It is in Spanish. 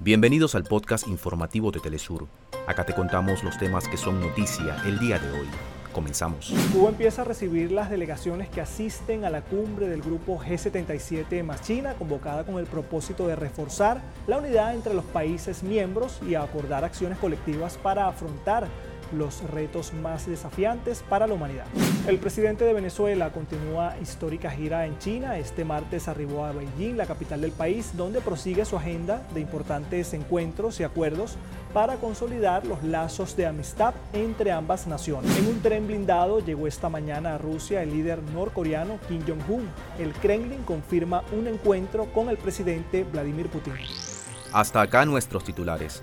Bienvenidos al podcast informativo de Telesur. Acá te contamos los temas que son noticia el día de hoy. Comenzamos. Cuba empieza a recibir las delegaciones que asisten a la cumbre del grupo G77 más China, convocada con el propósito de reforzar la unidad entre los países miembros y acordar acciones colectivas para afrontar los retos más desafiantes para la humanidad. El presidente de Venezuela continúa histórica gira en China. Este martes arribó a Beijing, la capital del país, donde prosigue su agenda de importantes encuentros y acuerdos para consolidar los lazos de amistad entre ambas naciones. En un tren blindado llegó esta mañana a Rusia el líder norcoreano Kim Jong-un. El Kremlin confirma un encuentro con el presidente Vladimir Putin. Hasta acá nuestros titulares.